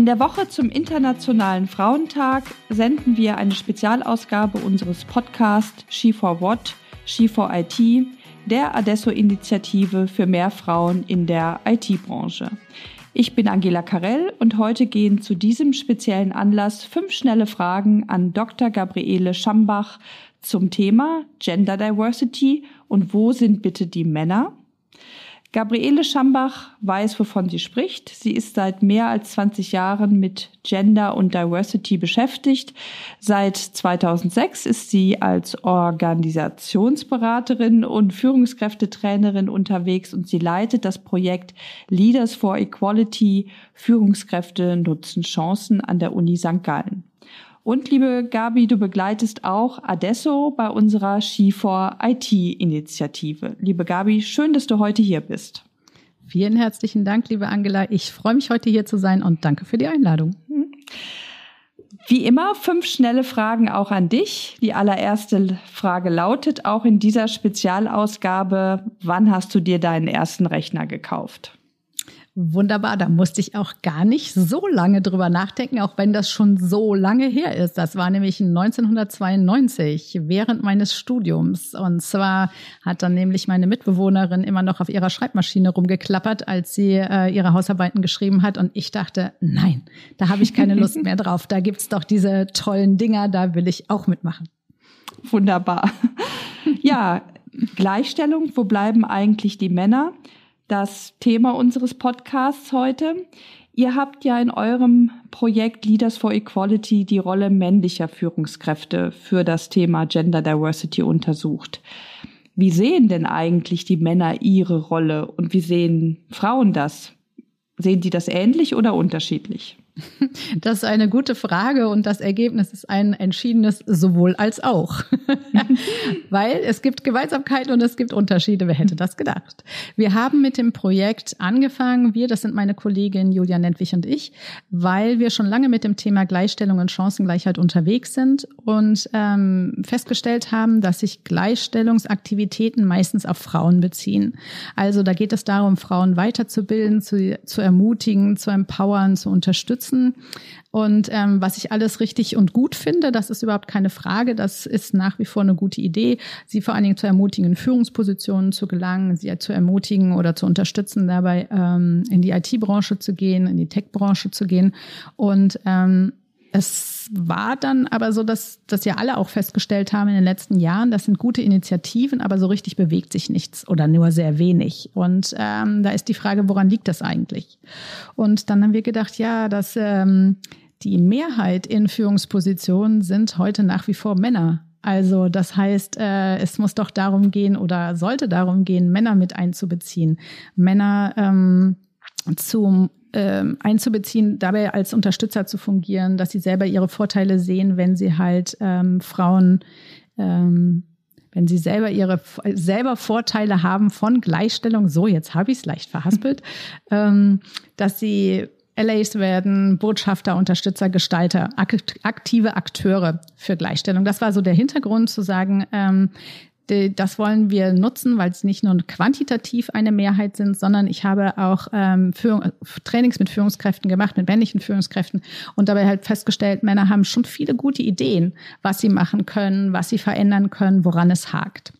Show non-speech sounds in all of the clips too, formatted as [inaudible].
In der Woche zum Internationalen Frauentag senden wir eine Spezialausgabe unseres Podcasts She for What, She for IT, der Adesso-Initiative für mehr Frauen in der IT-Branche. Ich bin Angela Karell und heute gehen zu diesem speziellen Anlass fünf schnelle Fragen an Dr. Gabriele Schambach zum Thema Gender Diversity und wo sind bitte die Männer? Gabriele Schambach weiß, wovon sie spricht. Sie ist seit mehr als 20 Jahren mit Gender und Diversity beschäftigt. Seit 2006 ist sie als Organisationsberaterin und Führungskräftetrainerin unterwegs und sie leitet das Projekt Leaders for Equality Führungskräfte nutzen Chancen an der Uni St. Gallen. Und liebe Gabi, du begleitest auch Adesso bei unserer Ski4 IT-Initiative. Liebe Gabi, schön, dass du heute hier bist. Vielen herzlichen Dank, liebe Angela. Ich freue mich heute hier zu sein und danke für die Einladung. Wie immer fünf schnelle Fragen auch an dich. Die allererste Frage lautet auch in dieser Spezialausgabe, wann hast du dir deinen ersten Rechner gekauft? Wunderbar, da musste ich auch gar nicht so lange drüber nachdenken, auch wenn das schon so lange her ist. Das war nämlich 1992 während meines Studiums. Und zwar hat dann nämlich meine Mitbewohnerin immer noch auf ihrer Schreibmaschine rumgeklappert, als sie äh, ihre Hausarbeiten geschrieben hat. Und ich dachte, nein, da habe ich keine Lust mehr drauf. Da gibt's doch diese tollen Dinger, da will ich auch mitmachen. Wunderbar. Ja, Gleichstellung, wo bleiben eigentlich die Männer? Das Thema unseres Podcasts heute. Ihr habt ja in eurem Projekt Leaders for Equality die Rolle männlicher Führungskräfte für das Thema Gender Diversity untersucht. Wie sehen denn eigentlich die Männer ihre Rolle und wie sehen Frauen das? Sehen die das ähnlich oder unterschiedlich? [laughs] Das ist eine gute Frage und das Ergebnis ist ein entschiedenes sowohl als auch. [laughs] Weil es gibt Gewaltsamkeit und es gibt Unterschiede. Wer hätte das gedacht? Wir haben mit dem Projekt angefangen, wir, das sind meine Kollegin Julia Nentwich und ich, weil wir schon lange mit dem Thema Gleichstellung und Chancengleichheit unterwegs sind und ähm, festgestellt haben, dass sich Gleichstellungsaktivitäten meistens auf Frauen beziehen. Also da geht es darum, Frauen weiterzubilden, zu, zu ermutigen, zu empowern, zu unterstützen unterstützen. Und ähm, was ich alles richtig und gut finde, das ist überhaupt keine Frage. Das ist nach wie vor eine gute Idee, sie vor allen Dingen zu ermutigen, in Führungspositionen zu gelangen, sie zu ermutigen oder zu unterstützen, dabei ähm, in die IT-Branche zu gehen, in die Tech-Branche zu gehen. Und ähm, es war dann aber so, dass, dass ja alle auch festgestellt haben in den letzten Jahren, das sind gute Initiativen, aber so richtig bewegt sich nichts oder nur sehr wenig. Und ähm, da ist die Frage, woran liegt das eigentlich? Und dann haben wir gedacht, ja, dass ähm, die Mehrheit in Führungspositionen sind heute nach wie vor Männer. Also das heißt, äh, es muss doch darum gehen oder sollte darum gehen, Männer mit einzubeziehen. Männer ähm, zum ähm, einzubeziehen, dabei als Unterstützer zu fungieren, dass sie selber ihre Vorteile sehen, wenn sie halt ähm, Frauen, ähm, wenn sie selber ihre selber Vorteile haben von Gleichstellung, so jetzt habe ich es leicht verhaspelt, [laughs] ähm, dass sie LAs werden, Botschafter, Unterstützer, Gestalter, aktive Akteure für Gleichstellung. Das war so der Hintergrund zu sagen, ähm, das wollen wir nutzen, weil es nicht nur quantitativ eine Mehrheit sind, sondern ich habe auch ähm, Führung, Trainings mit Führungskräften gemacht, mit männlichen Führungskräften und dabei halt festgestellt, Männer haben schon viele gute Ideen, was sie machen können, was sie verändern können, woran es hakt.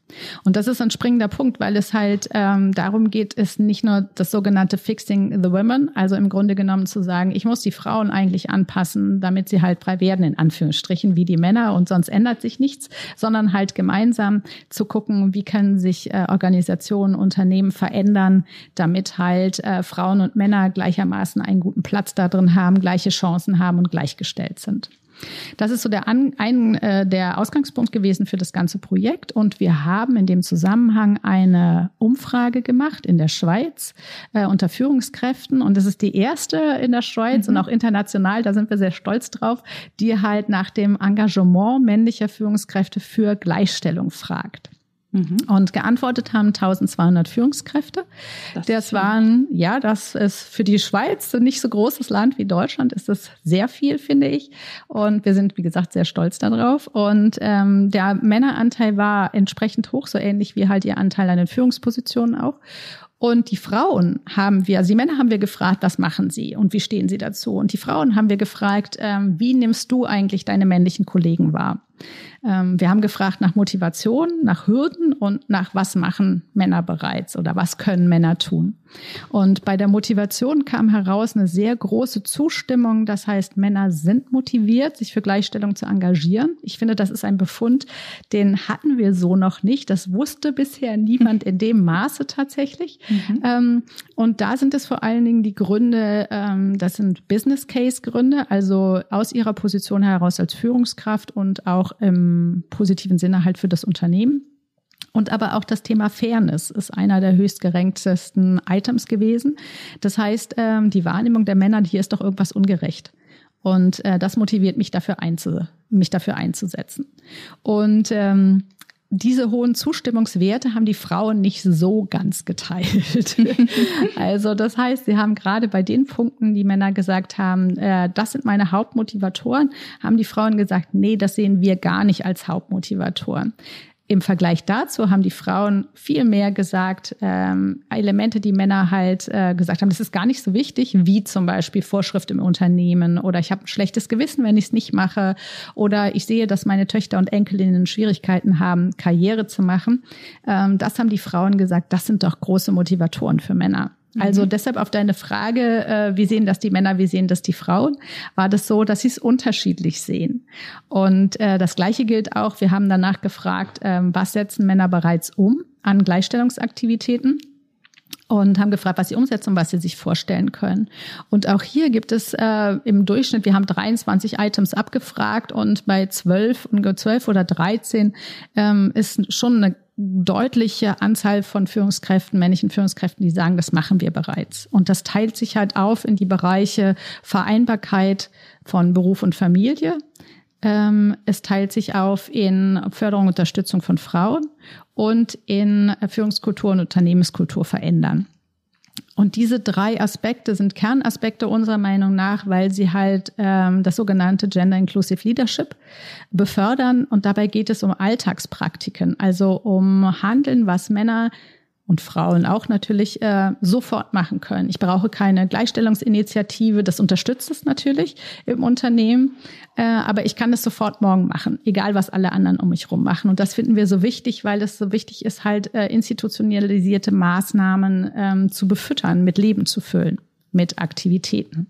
Und das ist ein springender Punkt, weil es halt ähm, darum geht, ist nicht nur das sogenannte Fixing the Women, also im Grunde genommen zu sagen, ich muss die Frauen eigentlich anpassen, damit sie halt frei werden, in Anführungsstrichen, wie die Männer und sonst ändert sich nichts, sondern halt gemeinsam zu gucken, wie können sich äh, Organisationen, Unternehmen verändern, damit halt äh, Frauen und Männer gleichermaßen einen guten Platz da drin haben, gleiche Chancen haben und gleichgestellt sind. Das ist so der, An ein, äh, der Ausgangspunkt gewesen für das ganze Projekt. Und wir haben in dem Zusammenhang eine Umfrage gemacht in der Schweiz äh, unter Führungskräften. Und das ist die erste in der Schweiz mhm. und auch international, da sind wir sehr stolz drauf, die halt nach dem Engagement männlicher Führungskräfte für Gleichstellung fragt. Mhm. Und geantwortet haben 1200 Führungskräfte. Das, das waren, ja, das ist für die Schweiz ein nicht so großes Land wie Deutschland, ist das sehr viel, finde ich. Und wir sind, wie gesagt, sehr stolz darauf. Und ähm, der Männeranteil war entsprechend hoch, so ähnlich wie halt ihr Anteil an den Führungspositionen auch. Und die Frauen haben wir, also die Männer haben wir gefragt, was machen sie und wie stehen sie dazu? Und die Frauen haben wir gefragt, ähm, wie nimmst du eigentlich deine männlichen Kollegen wahr? Ähm, wir haben gefragt nach Motivation, nach Hürden und nach was machen Männer bereits oder was können Männer tun. Und bei der Motivation kam heraus eine sehr große Zustimmung. Das heißt, Männer sind motiviert, sich für Gleichstellung zu engagieren. Ich finde, das ist ein Befund, den hatten wir so noch nicht. Das wusste bisher niemand in dem Maße tatsächlich. Mhm. Ähm, und da sind es vor allen Dingen die Gründe, ähm, das sind Business Case Gründe, also aus ihrer Position heraus als Führungskraft und auch im positiven Sinne halt für das Unternehmen. Und aber auch das Thema Fairness ist einer der höchstgerenktesten Items gewesen. Das heißt, ähm, die Wahrnehmung der Männer, hier ist doch irgendwas ungerecht. Und äh, das motiviert mich dafür, einzu, mich dafür einzusetzen. Und ähm, diese hohen Zustimmungswerte haben die Frauen nicht so ganz geteilt. [laughs] also das heißt, sie haben gerade bei den Punkten, die Männer gesagt haben, äh, das sind meine Hauptmotivatoren, haben die Frauen gesagt, nee, das sehen wir gar nicht als Hauptmotivatoren. Im Vergleich dazu haben die Frauen viel mehr gesagt, ähm, Elemente, die Männer halt äh, gesagt haben, das ist gar nicht so wichtig, wie zum Beispiel Vorschrift im Unternehmen oder ich habe ein schlechtes Gewissen, wenn ich es nicht mache oder ich sehe, dass meine Töchter und Enkelinnen Schwierigkeiten haben, Karriere zu machen. Ähm, das haben die Frauen gesagt, das sind doch große Motivatoren für Männer. Also mhm. deshalb auf deine Frage, äh, wie sehen das die Männer, wie sehen das die Frauen, war das so, dass sie es unterschiedlich sehen. Und äh, das Gleiche gilt auch, wir haben danach gefragt, äh, was setzen Männer bereits um an Gleichstellungsaktivitäten und haben gefragt, was sie umsetzen und was sie sich vorstellen können. Und auch hier gibt es äh, im Durchschnitt, wir haben 23 Items abgefragt und bei 12, 12 oder 13 ähm, ist schon eine deutliche Anzahl von Führungskräften, männlichen Führungskräften, die sagen, das machen wir bereits. Und das teilt sich halt auf in die Bereiche Vereinbarkeit von Beruf und Familie. Ähm, es teilt sich auf in Förderung und Unterstützung von Frauen und in Führungskultur und Unternehmenskultur verändern. Und diese drei Aspekte sind Kernaspekte unserer Meinung nach, weil sie halt ähm, das sogenannte Gender Inclusive Leadership befördern. Und dabei geht es um Alltagspraktiken, also um Handeln, was Männer und Frauen auch natürlich äh, sofort machen können. Ich brauche keine Gleichstellungsinitiative, das unterstützt es natürlich im Unternehmen, äh, aber ich kann es sofort morgen machen, egal was alle anderen um mich herum machen. Und das finden wir so wichtig, weil es so wichtig ist, halt äh, institutionalisierte Maßnahmen ähm, zu befüttern, mit Leben zu füllen mit Aktivitäten.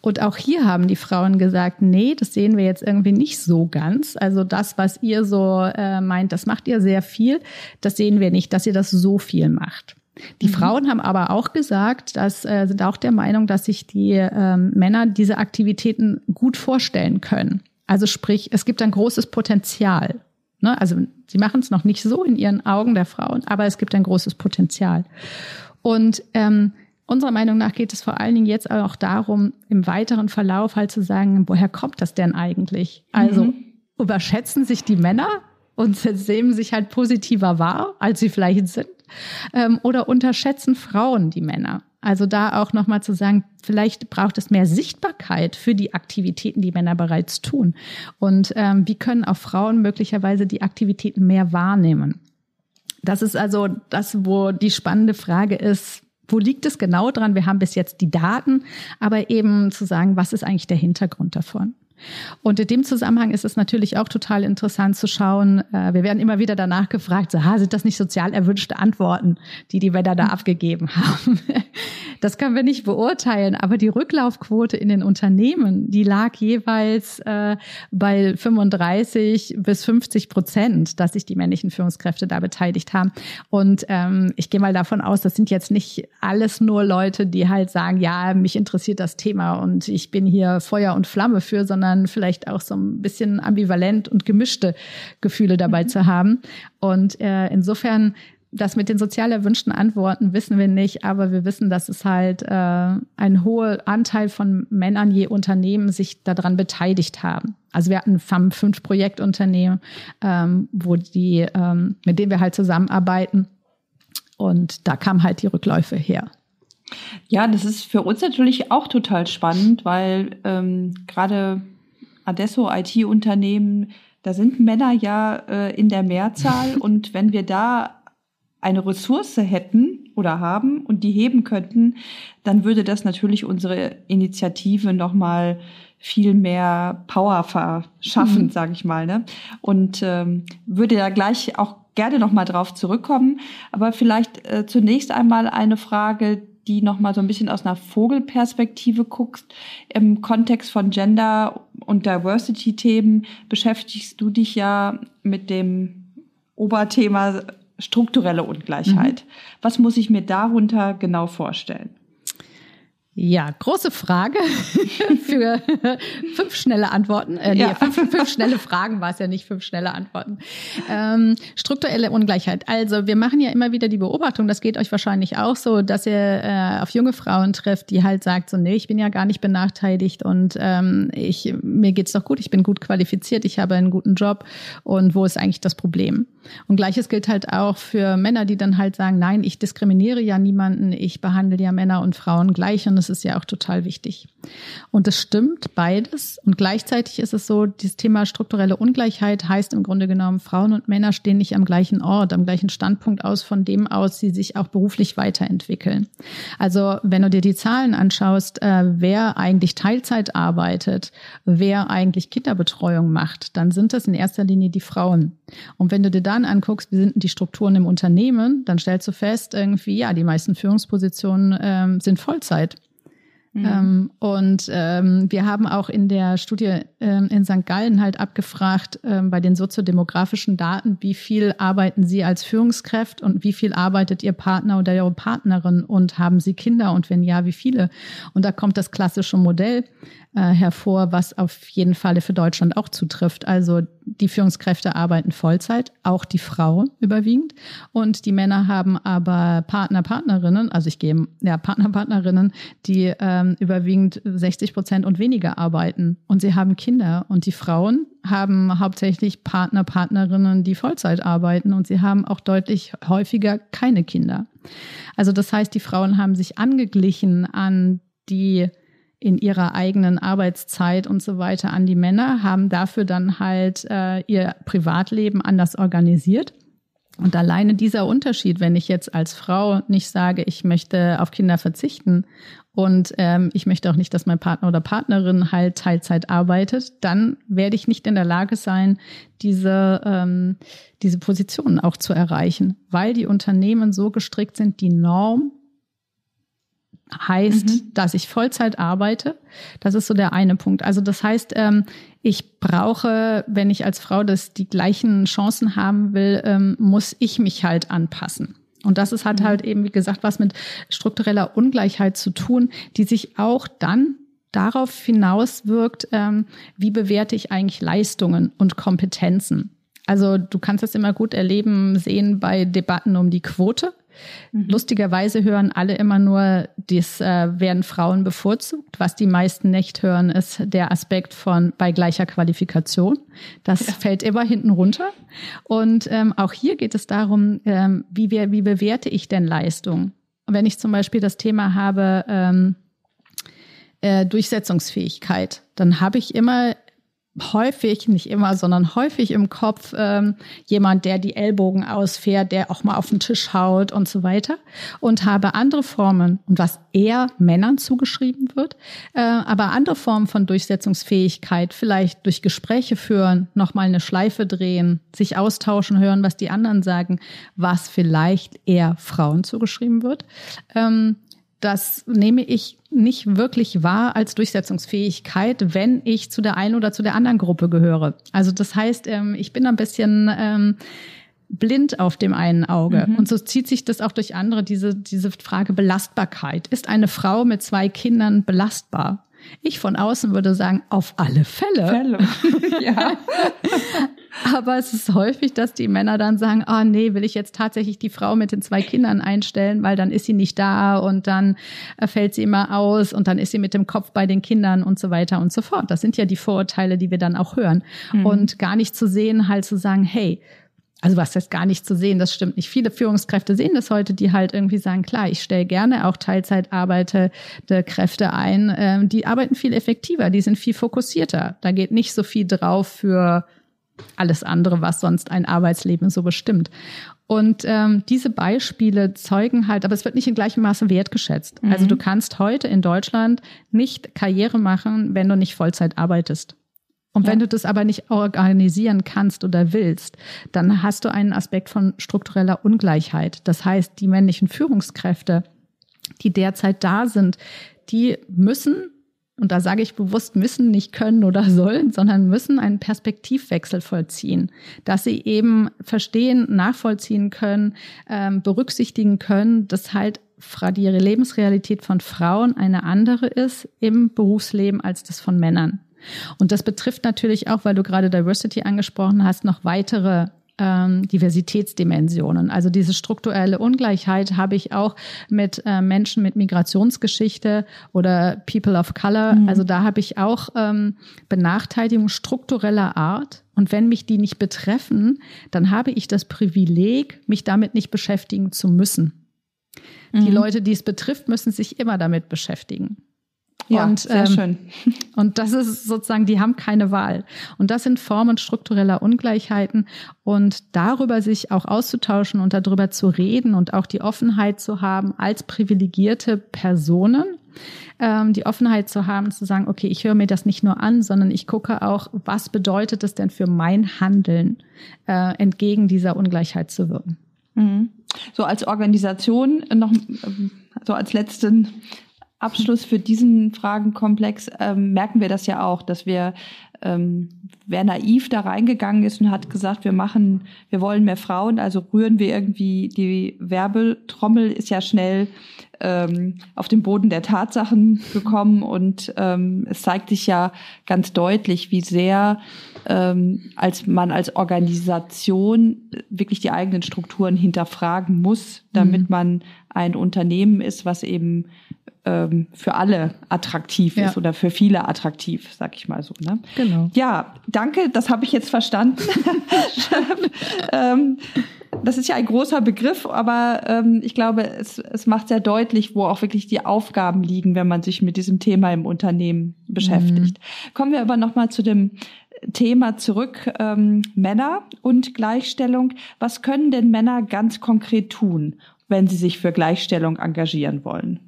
Und auch hier haben die Frauen gesagt, nee, das sehen wir jetzt irgendwie nicht so ganz. Also das, was ihr so äh, meint, das macht ihr sehr viel, das sehen wir nicht, dass ihr das so viel macht. Die mhm. Frauen haben aber auch gesagt, dass äh, sind auch der Meinung, dass sich die ähm, Männer diese Aktivitäten gut vorstellen können. Also sprich, es gibt ein großes Potenzial. Ne? Also sie machen es noch nicht so in ihren Augen der Frauen, aber es gibt ein großes Potenzial. Und ähm, Unserer Meinung nach geht es vor allen Dingen jetzt auch darum, im weiteren Verlauf halt zu sagen, woher kommt das denn eigentlich? Also mhm. überschätzen sich die Männer und sehen sich halt positiver wahr, als sie vielleicht sind? Ähm, oder unterschätzen Frauen die Männer? Also da auch nochmal zu sagen, vielleicht braucht es mehr Sichtbarkeit für die Aktivitäten, die Männer bereits tun. Und ähm, wie können auch Frauen möglicherweise die Aktivitäten mehr wahrnehmen? Das ist also das, wo die spannende Frage ist, wo liegt es genau dran? Wir haben bis jetzt die Daten, aber eben zu sagen, was ist eigentlich der Hintergrund davon? Und in dem Zusammenhang ist es natürlich auch total interessant zu schauen. Äh, wir werden immer wieder danach gefragt, so, ha, sind das nicht sozial erwünschte Antworten, die die Männer da hm. abgegeben haben? Das können wir nicht beurteilen, aber die Rücklaufquote in den Unternehmen, die lag jeweils äh, bei 35 bis 50 Prozent, dass sich die männlichen Führungskräfte da beteiligt haben. Und ähm, ich gehe mal davon aus, das sind jetzt nicht alles nur Leute, die halt sagen, ja, mich interessiert das Thema und ich bin hier Feuer und Flamme für, sondern vielleicht auch so ein bisschen ambivalent und gemischte Gefühle dabei mhm. zu haben. Und äh, insofern das mit den sozial erwünschten Antworten wissen wir nicht, aber wir wissen, dass es halt äh, ein hoher Anteil von Männern je Unternehmen sich daran beteiligt haben. Also wir hatten fünf Projektunternehmen, ähm, wo die, ähm, mit denen wir halt zusammenarbeiten. Und da kam halt die Rückläufe her. Ja, das ist für uns natürlich auch total spannend, weil ähm, gerade Adesso IT-Unternehmen, da sind Männer ja äh, in der Mehrzahl und wenn wir da eine Ressource hätten oder haben und die heben könnten, dann würde das natürlich unsere Initiative nochmal viel mehr Power verschaffen, mhm. sage ich mal. Ne? Und ähm, würde da gleich auch gerne nochmal drauf zurückkommen. Aber vielleicht äh, zunächst einmal eine Frage, die nochmal so ein bisschen aus einer Vogelperspektive guckst. Im Kontext von Gender- und Diversity-Themen beschäftigst du dich ja mit dem Oberthema strukturelle Ungleichheit. Mhm. Was muss ich mir darunter genau vorstellen? Ja, große Frage [laughs] für fünf schnelle Antworten. Äh, nee, ja. fünf, fünf schnelle Fragen war es ja nicht, fünf schnelle Antworten. Ähm, strukturelle Ungleichheit. Also wir machen ja immer wieder die Beobachtung, das geht euch wahrscheinlich auch so, dass ihr äh, auf junge Frauen trifft, die halt sagt so, nee, ich bin ja gar nicht benachteiligt und ähm, ich, mir geht's doch gut, ich bin gut qualifiziert, ich habe einen guten Job und wo ist eigentlich das Problem? Und gleiches gilt halt auch für Männer, die dann halt sagen, nein, ich diskriminiere ja niemanden, ich behandle ja Männer und Frauen gleich und das ist ja auch total wichtig. Und es stimmt beides. Und gleichzeitig ist es so, dieses Thema strukturelle Ungleichheit heißt im Grunde genommen, Frauen und Männer stehen nicht am gleichen Ort, am gleichen Standpunkt aus, von dem aus sie sich auch beruflich weiterentwickeln. Also wenn du dir die Zahlen anschaust, äh, wer eigentlich Teilzeit arbeitet, wer eigentlich Kinderbetreuung macht, dann sind das in erster Linie die Frauen. Und wenn du dir dann anguckst, wie sind die Strukturen im Unternehmen, dann stellst du fest, irgendwie, ja, die meisten Führungspositionen ähm, sind Vollzeit. Mhm. Ähm, und ähm, wir haben auch in der Studie ähm, in St. Gallen halt abgefragt ähm, bei den soziodemografischen Daten, wie viel arbeiten Sie als Führungskraft und wie viel arbeitet Ihr Partner oder Ihre Partnerin und haben Sie Kinder und wenn ja, wie viele? Und da kommt das klassische Modell äh, hervor, was auf jeden Fall für Deutschland auch zutrifft. Also die Führungskräfte arbeiten Vollzeit, auch die Frauen überwiegend. Und die Männer haben aber Partner, Partnerinnen, also ich gehe, ja, Partner, Partnerinnen, die ähm, überwiegend 60 Prozent und weniger arbeiten. Und sie haben Kinder. Und die Frauen haben hauptsächlich Partner, Partnerinnen, die Vollzeit arbeiten. Und sie haben auch deutlich häufiger keine Kinder. Also das heißt, die Frauen haben sich angeglichen an die in ihrer eigenen Arbeitszeit und so weiter an die Männer, haben dafür dann halt äh, ihr Privatleben anders organisiert. Und alleine dieser Unterschied, wenn ich jetzt als Frau nicht sage, ich möchte auf Kinder verzichten und ähm, ich möchte auch nicht, dass mein Partner oder Partnerin halt Teilzeit arbeitet, dann werde ich nicht in der Lage sein, diese, ähm, diese Positionen auch zu erreichen, weil die Unternehmen so gestrickt sind, die Norm heißt, mhm. dass ich Vollzeit arbeite. Das ist so der eine Punkt. Also das heißt, ähm, ich brauche, wenn ich als Frau das die gleichen Chancen haben will, ähm, muss ich mich halt anpassen. Und das ist, hat mhm. halt eben, wie gesagt, was mit struktureller Ungleichheit zu tun, die sich auch dann darauf hinauswirkt, ähm, wie bewerte ich eigentlich Leistungen und Kompetenzen. Also du kannst das immer gut erleben, sehen bei Debatten um die Quote. Mhm. Lustigerweise hören alle immer nur, dies äh, werden Frauen bevorzugt. Was die meisten nicht hören, ist der Aspekt von bei gleicher Qualifikation. Das ja. fällt immer hinten runter. Und ähm, auch hier geht es darum, ähm, wie, wir, wie bewerte ich denn Leistung? Wenn ich zum Beispiel das Thema habe, ähm, äh, Durchsetzungsfähigkeit, dann habe ich immer häufig, nicht immer, sondern häufig im Kopf ähm, jemand, der die Ellbogen ausfährt, der auch mal auf den Tisch haut und so weiter. Und habe andere Formen, und was eher Männern zugeschrieben wird, äh, aber andere Formen von Durchsetzungsfähigkeit, vielleicht durch Gespräche führen, nochmal eine Schleife drehen, sich austauschen, hören, was die anderen sagen, was vielleicht eher Frauen zugeschrieben wird. Ähm, das nehme ich nicht wirklich wahr als Durchsetzungsfähigkeit, wenn ich zu der einen oder zu der anderen Gruppe gehöre. Also das heißt, ähm, ich bin ein bisschen ähm, blind auf dem einen Auge. Mhm. Und so zieht sich das auch durch andere, diese, diese Frage Belastbarkeit. Ist eine Frau mit zwei Kindern belastbar? Ich von außen würde sagen, auf alle Fälle. Fälle. [laughs] ja. [laughs] Aber es ist häufig, dass die Männer dann sagen, ah oh, nee, will ich jetzt tatsächlich die Frau mit den zwei Kindern einstellen, weil dann ist sie nicht da und dann äh, fällt sie immer aus und dann ist sie mit dem Kopf bei den Kindern und so weiter und so fort. Das sind ja die Vorurteile, die wir dann auch hören. Mhm. Und gar nicht zu sehen, halt zu sagen, hey, also was heißt gar nicht zu sehen, das stimmt nicht. Viele Führungskräfte sehen das heute, die halt irgendwie sagen, klar, ich stelle gerne auch Teilzeit arbeitende Kräfte ein. Ähm, die arbeiten viel effektiver, die sind viel fokussierter. Da geht nicht so viel drauf für alles andere, was sonst ein Arbeitsleben so bestimmt. Und ähm, diese Beispiele zeugen halt, aber es wird nicht in gleichem Maße wertgeschätzt. Also mhm. Also du kannst heute in Deutschland nicht Karriere machen, wenn du nicht Vollzeit arbeitest. Und ja. wenn du das aber nicht organisieren kannst oder willst, dann hast du einen Aspekt von struktureller Ungleichheit. Das heißt, die männlichen Führungskräfte, die derzeit da sind, die müssen und da sage ich bewusst müssen, nicht können oder [laughs] sollen, sondern müssen einen Perspektivwechsel vollziehen, dass sie eben verstehen, nachvollziehen können, ähm, berücksichtigen können, dass halt die Lebensrealität von Frauen eine andere ist im Berufsleben als das von Männern. Und das betrifft natürlich auch, weil du gerade Diversity angesprochen hast, noch weitere ähm, Diversitätsdimensionen. Also diese strukturelle Ungleichheit habe ich auch mit äh, Menschen mit Migrationsgeschichte oder People of Color. Mhm. Also da habe ich auch ähm, Benachteiligungen struktureller Art. Und wenn mich die nicht betreffen, dann habe ich das Privileg, mich damit nicht beschäftigen zu müssen. Mhm. Die Leute, die es betrifft, müssen sich immer damit beschäftigen. Ja, und, sehr ähm, schön. [laughs] Und das ist sozusagen, die haben keine Wahl. Und das sind Formen struktureller Ungleichheiten. Und darüber sich auch auszutauschen und darüber zu reden und auch die Offenheit zu haben als privilegierte Personen, ähm, die Offenheit zu haben, zu sagen, okay, ich höre mir das nicht nur an, sondern ich gucke auch, was bedeutet es denn für mein Handeln, äh, entgegen dieser Ungleichheit zu wirken. Mhm. So als Organisation noch ähm, so als letzten Abschluss für diesen Fragenkomplex ähm, merken wir das ja auch, dass wir, ähm, wer naiv da reingegangen ist und hat gesagt, wir machen, wir wollen mehr Frauen, also rühren wir irgendwie die Werbetrommel, ist ja schnell ähm, auf den Boden der Tatsachen gekommen und ähm, es zeigt sich ja ganz deutlich, wie sehr ähm, als man als Organisation wirklich die eigenen Strukturen hinterfragen muss, damit mhm. man ein Unternehmen ist, was eben ähm, für alle attraktiv ja. ist oder für viele attraktiv, sag ich mal so. Ne? Genau. Ja, danke, das habe ich jetzt verstanden. [laughs] ähm, das ist ja ein großer Begriff, aber ähm, ich glaube, es, es macht sehr deutlich, wo auch wirklich die Aufgaben liegen, wenn man sich mit diesem Thema im Unternehmen beschäftigt. Mhm. Kommen wir aber nochmal zu dem Thema zurück, ähm, Männer und Gleichstellung. Was können denn Männer ganz konkret tun, wenn sie sich für Gleichstellung engagieren wollen?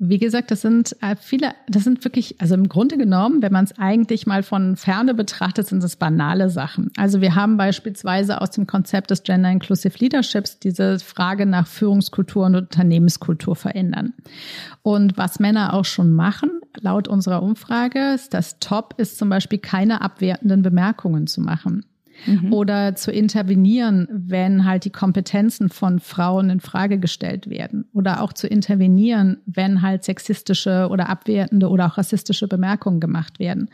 Wie gesagt, das sind äh, viele, das sind wirklich, also im Grunde genommen, wenn man es eigentlich mal von Ferne betrachtet, sind es banale Sachen. Also wir haben beispielsweise aus dem Konzept des Gender Inclusive Leaderships diese Frage nach Führungskultur und Unternehmenskultur verändern. Und was Männer auch schon machen, laut unserer Umfrage, ist das Top ist zum Beispiel keine abwertenden Bemerkungen zu machen mhm. oder zu intervenieren, wenn halt die Kompetenzen von Frauen in Frage gestellt werden oder auch zu intervenieren, wenn halt sexistische oder abwertende oder auch rassistische Bemerkungen gemacht werden.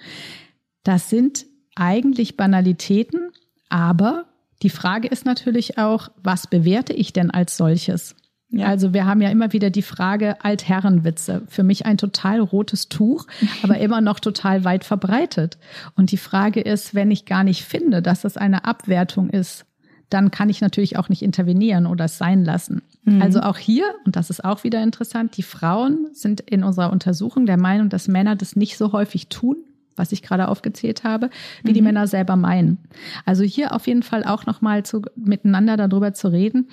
Das sind eigentlich Banalitäten, aber die Frage ist natürlich auch, was bewerte ich denn als solches? Ja. Also wir haben ja immer wieder die Frage Altherrenwitze. Für mich ein total rotes Tuch, [laughs] aber immer noch total weit verbreitet. Und die Frage ist, wenn ich gar nicht finde, dass das eine Abwertung ist, dann kann ich natürlich auch nicht intervenieren oder es sein lassen. Mhm. Also auch hier, und das ist auch wieder interessant, die Frauen sind in unserer Untersuchung der Meinung, dass Männer das nicht so häufig tun, was ich gerade aufgezählt habe, wie mhm. die Männer selber meinen. Also hier auf jeden Fall auch nochmal zu, miteinander darüber zu reden,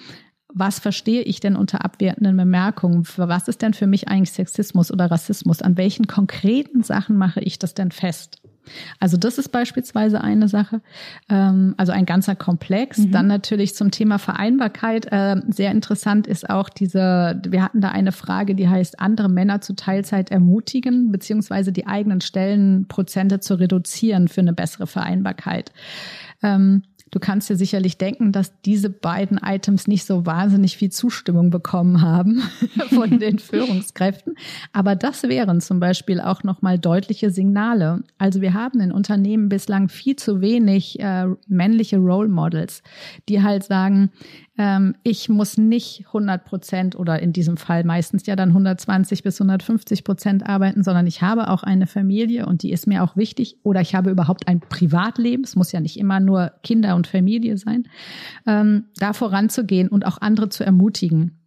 was verstehe ich denn unter abwertenden Bemerkungen? Was ist denn für mich eigentlich Sexismus oder Rassismus? An welchen konkreten Sachen mache ich das denn fest? Also das ist beispielsweise eine Sache, ähm, also ein ganzer Komplex. Mhm. Dann natürlich zum Thema Vereinbarkeit. Äh, sehr interessant ist auch diese, wir hatten da eine Frage, die heißt, andere Männer zu Teilzeit ermutigen, beziehungsweise die eigenen Stellenprozente zu reduzieren für eine bessere Vereinbarkeit. Ähm, Du kannst dir sicherlich denken, dass diese beiden Items nicht so wahnsinnig viel Zustimmung bekommen haben [laughs] von den [laughs] Führungskräften. Aber das wären zum Beispiel auch nochmal deutliche Signale. Also wir haben in Unternehmen bislang viel zu wenig äh, männliche Role Models, die halt sagen, ähm, ich muss nicht 100 Prozent oder in diesem Fall meistens ja dann 120 bis 150 Prozent arbeiten, sondern ich habe auch eine Familie und die ist mir auch wichtig oder ich habe überhaupt ein Privatleben. Es muss ja nicht immer nur Kinder und Familie sein. Ähm, da voranzugehen und auch andere zu ermutigen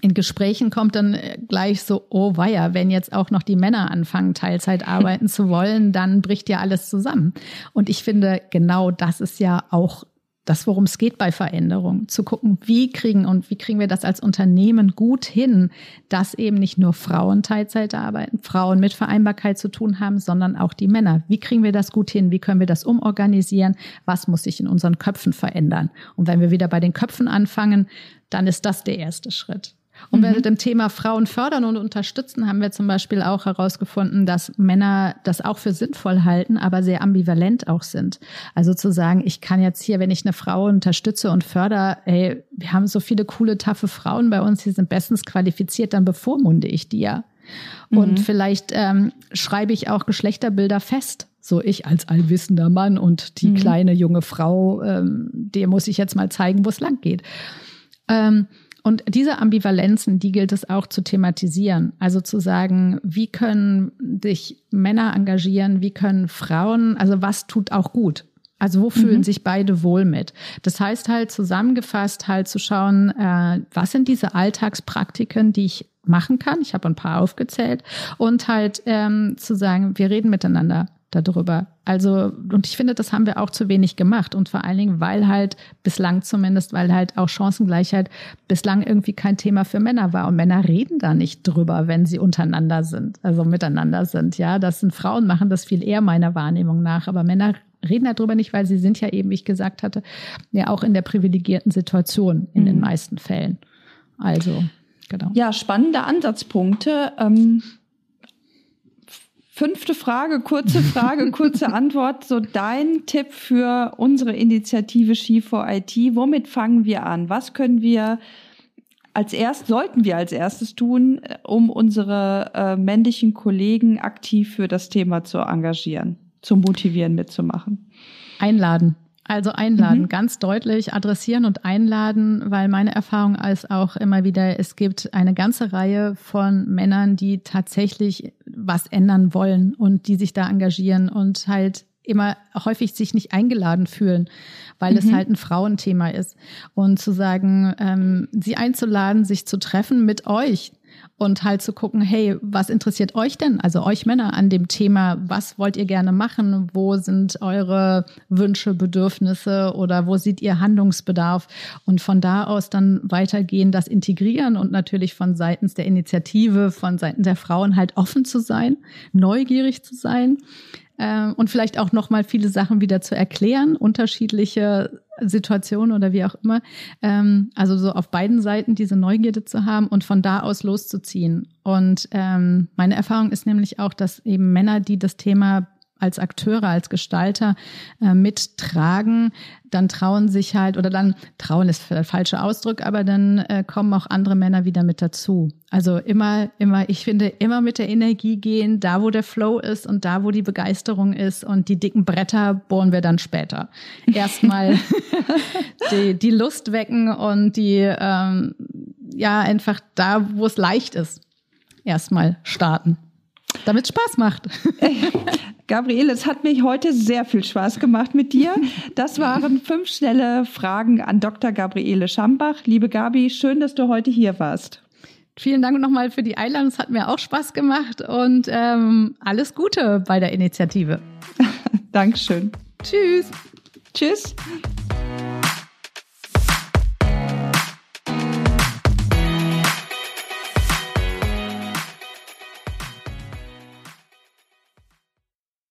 in Gesprächen kommt dann äh, gleich so, oh weia, wenn jetzt auch noch die Männer anfangen, Teilzeit [laughs] arbeiten zu wollen, dann bricht ja alles zusammen. Und ich finde, genau das ist ja auch das, worum es geht bei Veränderung, zu gucken, wie kriegen und wie kriegen wir das als Unternehmen gut hin, dass eben nicht nur Frauen Teilzeit arbeiten, Frauen mit Vereinbarkeit zu tun haben, sondern auch die Männer. Wie kriegen wir das gut hin? Wie können wir das umorganisieren? Was muss sich in unseren Köpfen verändern? Und wenn wir wieder bei den Köpfen anfangen, dann ist das der erste Schritt. Und mhm. bei dem Thema Frauen fördern und unterstützen haben wir zum Beispiel auch herausgefunden, dass Männer das auch für sinnvoll halten, aber sehr ambivalent auch sind. Also zu sagen, ich kann jetzt hier, wenn ich eine Frau unterstütze und fördere, ey, wir haben so viele coole, taffe Frauen bei uns, die sind bestens qualifiziert, dann bevormunde ich die ja. Und mhm. vielleicht ähm, schreibe ich auch Geschlechterbilder fest. So ich als allwissender Mann und die mhm. kleine junge Frau, ähm, der muss ich jetzt mal zeigen, wo es lang geht. Ähm, und diese Ambivalenzen, die gilt es auch zu thematisieren. Also zu sagen, wie können sich Männer engagieren, wie können Frauen, also was tut auch gut? Also wo fühlen mhm. sich beide wohl mit? Das heißt halt zusammengefasst halt zu schauen, äh, was sind diese Alltagspraktiken, die ich machen kann. Ich habe ein paar aufgezählt und halt ähm, zu sagen, wir reden miteinander darüber. Also, und ich finde, das haben wir auch zu wenig gemacht. Und vor allen Dingen, weil halt bislang zumindest, weil halt auch Chancengleichheit bislang irgendwie kein Thema für Männer war. Und Männer reden da nicht drüber, wenn sie untereinander sind, also miteinander sind. Ja, das sind Frauen, machen das viel eher meiner Wahrnehmung nach. Aber Männer reden darüber nicht, weil sie sind ja eben, wie ich gesagt hatte, ja auch in der privilegierten Situation in mhm. den meisten Fällen. Also, genau. Ja, spannende Ansatzpunkte. Ähm Fünfte Frage, kurze Frage, [laughs] kurze Antwort. So dein Tipp für unsere Initiative Ski for IT. Womit fangen wir an? Was können wir als erst, sollten wir als erstes tun, um unsere äh, männlichen Kollegen aktiv für das Thema zu engagieren, zu motivieren, mitzumachen? Einladen. Also einladen, mhm. ganz deutlich adressieren und einladen, weil meine Erfahrung ist auch immer wieder, es gibt eine ganze Reihe von Männern, die tatsächlich was ändern wollen und die sich da engagieren und halt immer häufig sich nicht eingeladen fühlen, weil mhm. es halt ein Frauenthema ist. Und zu sagen, ähm, sie einzuladen, sich zu treffen mit euch, und halt zu gucken, hey, was interessiert euch denn, also euch Männer an dem Thema, was wollt ihr gerne machen, wo sind eure Wünsche, Bedürfnisse oder wo seht ihr Handlungsbedarf? Und von da aus dann weitergehen, das integrieren und natürlich von seitens der Initiative, von seiten der Frauen halt offen zu sein, neugierig zu sein äh, und vielleicht auch noch mal viele Sachen wieder zu erklären, unterschiedliche Situationen oder wie auch immer. Ähm, also so auf beiden Seiten diese Neugierde zu haben und von da aus loszuziehen. Und ähm, meine Erfahrung ist nämlich auch, dass eben Männer, die das Thema als Akteure, als Gestalter äh, mittragen, dann trauen sich halt, oder dann trauen ist der falsche Ausdruck, aber dann äh, kommen auch andere Männer wieder mit dazu. Also immer, immer, ich finde, immer mit der Energie gehen, da wo der Flow ist und da wo die Begeisterung ist und die dicken Bretter bohren wir dann später. [laughs] Erstmal die, die Lust wecken und die, ähm, ja, einfach da, wo es leicht ist, erstmal starten damit es Spaß macht. [laughs] Gabriele, es hat mich heute sehr viel Spaß gemacht mit dir. Das waren fünf schnelle Fragen an Dr. Gabriele Schambach. Liebe Gabi, schön, dass du heute hier warst. Vielen Dank nochmal für die Einladung. Es hat mir auch Spaß gemacht und ähm, alles Gute bei der Initiative. [laughs] Dankeschön. Tschüss. Tschüss.